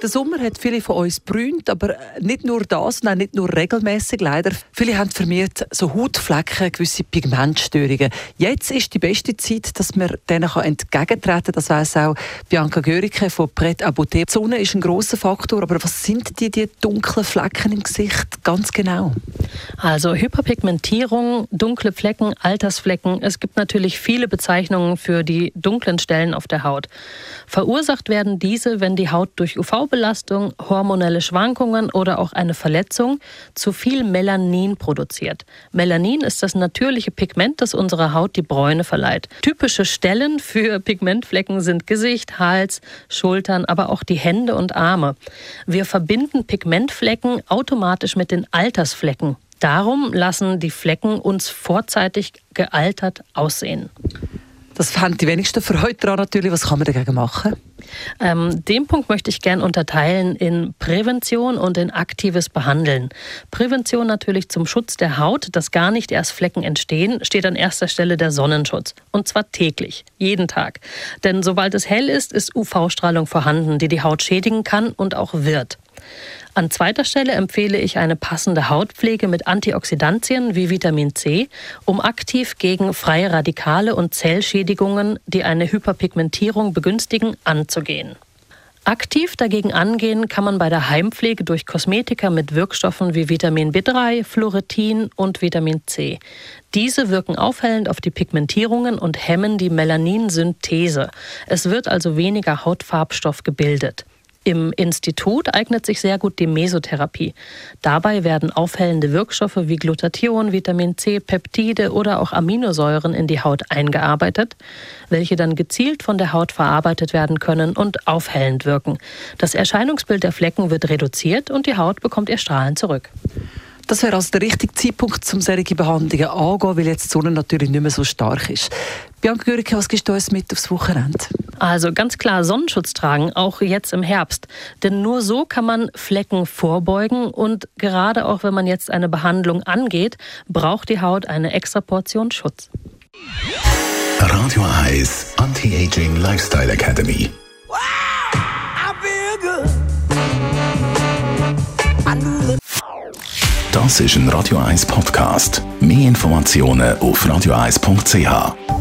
der Sommer hat viele von uns brünt, aber nicht nur das, nein, nicht nur regelmäßig leider. Viele haben vermehrt so Hautflecken, gewisse Pigmentstörungen. Jetzt ist die beste Zeit, dass man denen entgegentreten kann. Das weiss auch Bianca Görike von Pret Beauté. Die Sonne ist ein grosser Faktor, aber was sind die, die dunklen Flecken im Gesicht ganz genau? Also Hyperpigmentierung, dunkle Flecken, Altersflecken. Es gibt natürlich viele Bezeichnungen für die dunklen Stellen auf der Haut. Verursacht werden diese, wenn die Haut durch UV Belastung, hormonelle Schwankungen oder auch eine Verletzung zu viel Melanin produziert. Melanin ist das natürliche Pigment, das unserer Haut die Bräune verleiht. Typische Stellen für Pigmentflecken sind Gesicht, Hals, Schultern, aber auch die Hände und Arme. Wir verbinden Pigmentflecken automatisch mit den Altersflecken. Darum lassen die Flecken uns vorzeitig gealtert aussehen. Das haben die wenigsten Freude daran natürlich. Was kann man dagegen machen? Ähm, den Punkt möchte ich gerne unterteilen in Prävention und in aktives Behandeln. Prävention natürlich zum Schutz der Haut, dass gar nicht erst Flecken entstehen, steht an erster Stelle der Sonnenschutz. Und zwar täglich, jeden Tag. Denn sobald es hell ist, ist UV-Strahlung vorhanden, die die Haut schädigen kann und auch wird. An zweiter Stelle empfehle ich eine passende Hautpflege mit Antioxidantien wie Vitamin C, um aktiv gegen freie Radikale und Zellschädigungen, die eine Hyperpigmentierung begünstigen, anzugehen. Aktiv dagegen angehen kann man bei der Heimpflege durch Kosmetika mit Wirkstoffen wie Vitamin B3, Fluoretin und Vitamin C. Diese wirken aufhellend auf die Pigmentierungen und hemmen die Melaninsynthese. Es wird also weniger Hautfarbstoff gebildet. Im Institut eignet sich sehr gut die Mesotherapie. Dabei werden aufhellende Wirkstoffe wie Glutathion, Vitamin C, Peptide oder auch Aminosäuren in die Haut eingearbeitet, welche dann gezielt von der Haut verarbeitet werden können und aufhellend wirken. Das Erscheinungsbild der Flecken wird reduziert und die Haut bekommt ihr Strahlen zurück. Das wäre also der richtige Zeitpunkt, um solche Behandlungen anzugehen, weil jetzt die Sonne natürlich nicht mehr so stark ist. Bianca Gürike, was gibst du uns mit aufs Wochenende? Also ganz klar Sonnenschutz tragen, auch jetzt im Herbst. Denn nur so kann man Flecken vorbeugen und gerade auch wenn man jetzt eine Behandlung angeht, braucht die Haut eine extra Portion Schutz. Radio Eyes Anti-Aging Lifestyle Academy. Das ist ein Radio 1 Podcast. Mehr Informationen auf radio1.ch.